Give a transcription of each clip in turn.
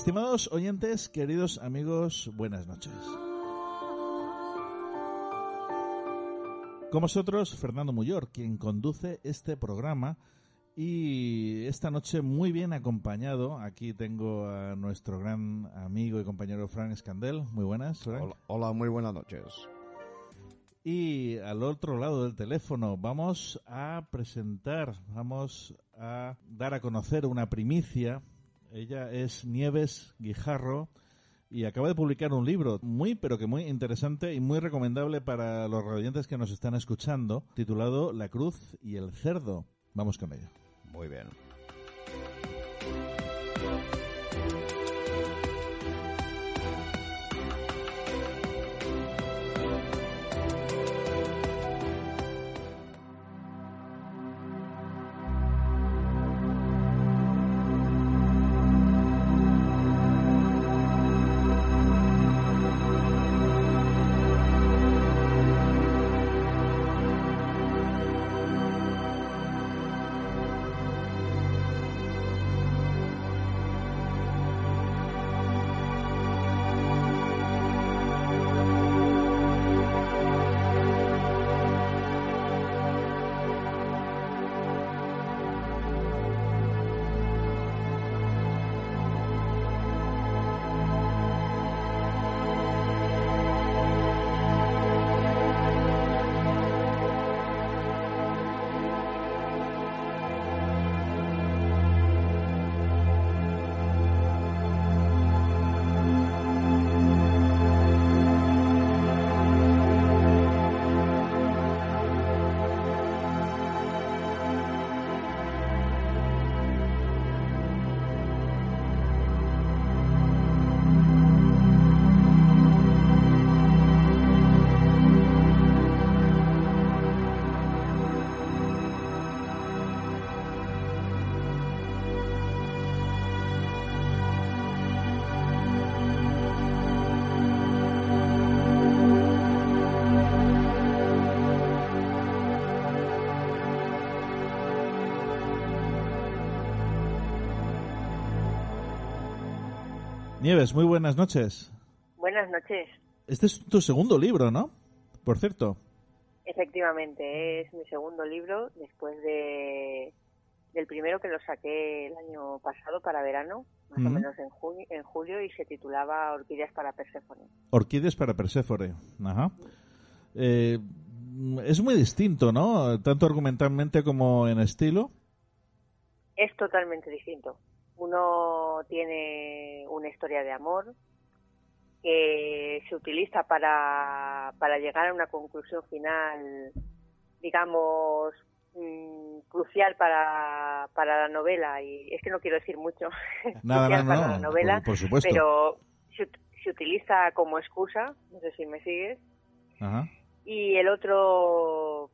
Estimados oyentes, queridos amigos, buenas noches. Con vosotros, Fernando Muyor, quien conduce este programa y esta noche muy bien acompañado. Aquí tengo a nuestro gran amigo y compañero Frank Scandel. Muy buenas, Hola, hola, muy buenas noches. Y al otro lado del teléfono vamos a presentar, vamos a dar a conocer una primicia ella es Nieves Guijarro y acaba de publicar un libro muy, pero que muy interesante y muy recomendable para los radiantes que nos están escuchando, titulado La Cruz y el Cerdo. Vamos con ello. Muy bien. Nieves, muy buenas noches. Buenas noches. Este es tu segundo libro, ¿no? Por cierto. Efectivamente, es mi segundo libro después de del primero que lo saqué el año pasado para verano, más o menos en, en julio, y se titulaba Orquídeas para Perséfone. Orquídeas para Perséfone, ajá. Eh, es muy distinto, ¿no? Tanto argumentalmente como en estilo. Es totalmente distinto. Uno tiene una historia de amor que se utiliza para, para llegar a una conclusión final, digamos, mm, crucial para, para la novela. Y es que no quiero decir mucho. Nada, para la novela, por, supuesto. Pero se, se, utiliza como excusa, no sé si me sigues. Ajá. Y el otro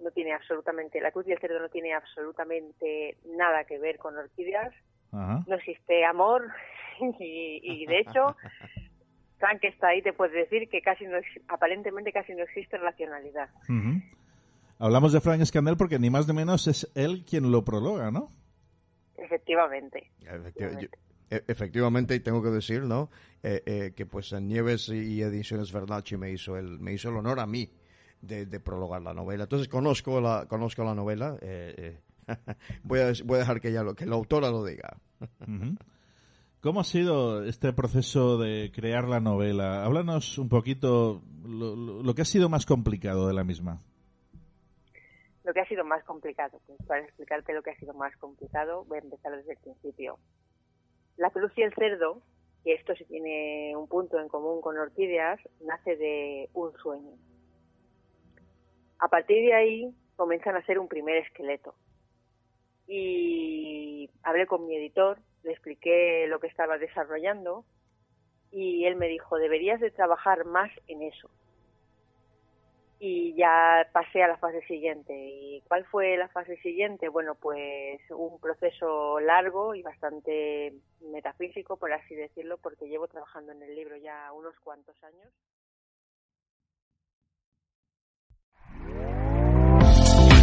no tiene absolutamente, la cruz y el cerdo no tiene absolutamente nada que ver con orquídeas No existe amor y, de hecho Frank está ahí te puede decir que casi no aparentemente casi no existe racionalidad. Hablamos de Frank Scannell porque ni más ni menos es él quien lo prologa, ¿no? Efectivamente. E, efectivamente. y tengo que decir, ¿no? Eh, eh, que pues en Nieves y Ediciones Vernachi me hizo el, me hizo el honor a mí de, prologar la novela. Entonces conozco la, conozco la novela. Eh, voy, a, voy a dejar que, ya lo, que la autora lo diga. ¿Cómo ha sido este proceso de crear la novela? Háblanos un poquito lo, lo, que ha sido más complicado de la misma. Lo que ha sido más complicado, pues para explicarte lo que ha sido más complicado, voy a empezar desde el principio. La cruz y el cerdo, que esto sí tiene un punto en común con orquídeas, nace de un sueño. A partir de ahí comienzan a ser un primer esqueleto. Y hablé con mi editor, le expliqué lo que estaba desarrollando y él me dijo, deberías de trabajar más en eso y ya pasé a la fase siguiente. ¿Y cuál fue la fase siguiente? Bueno, pues un proceso largo y bastante metafísico, por así decirlo, porque llevo trabajando en el libro ya unos cuantos años.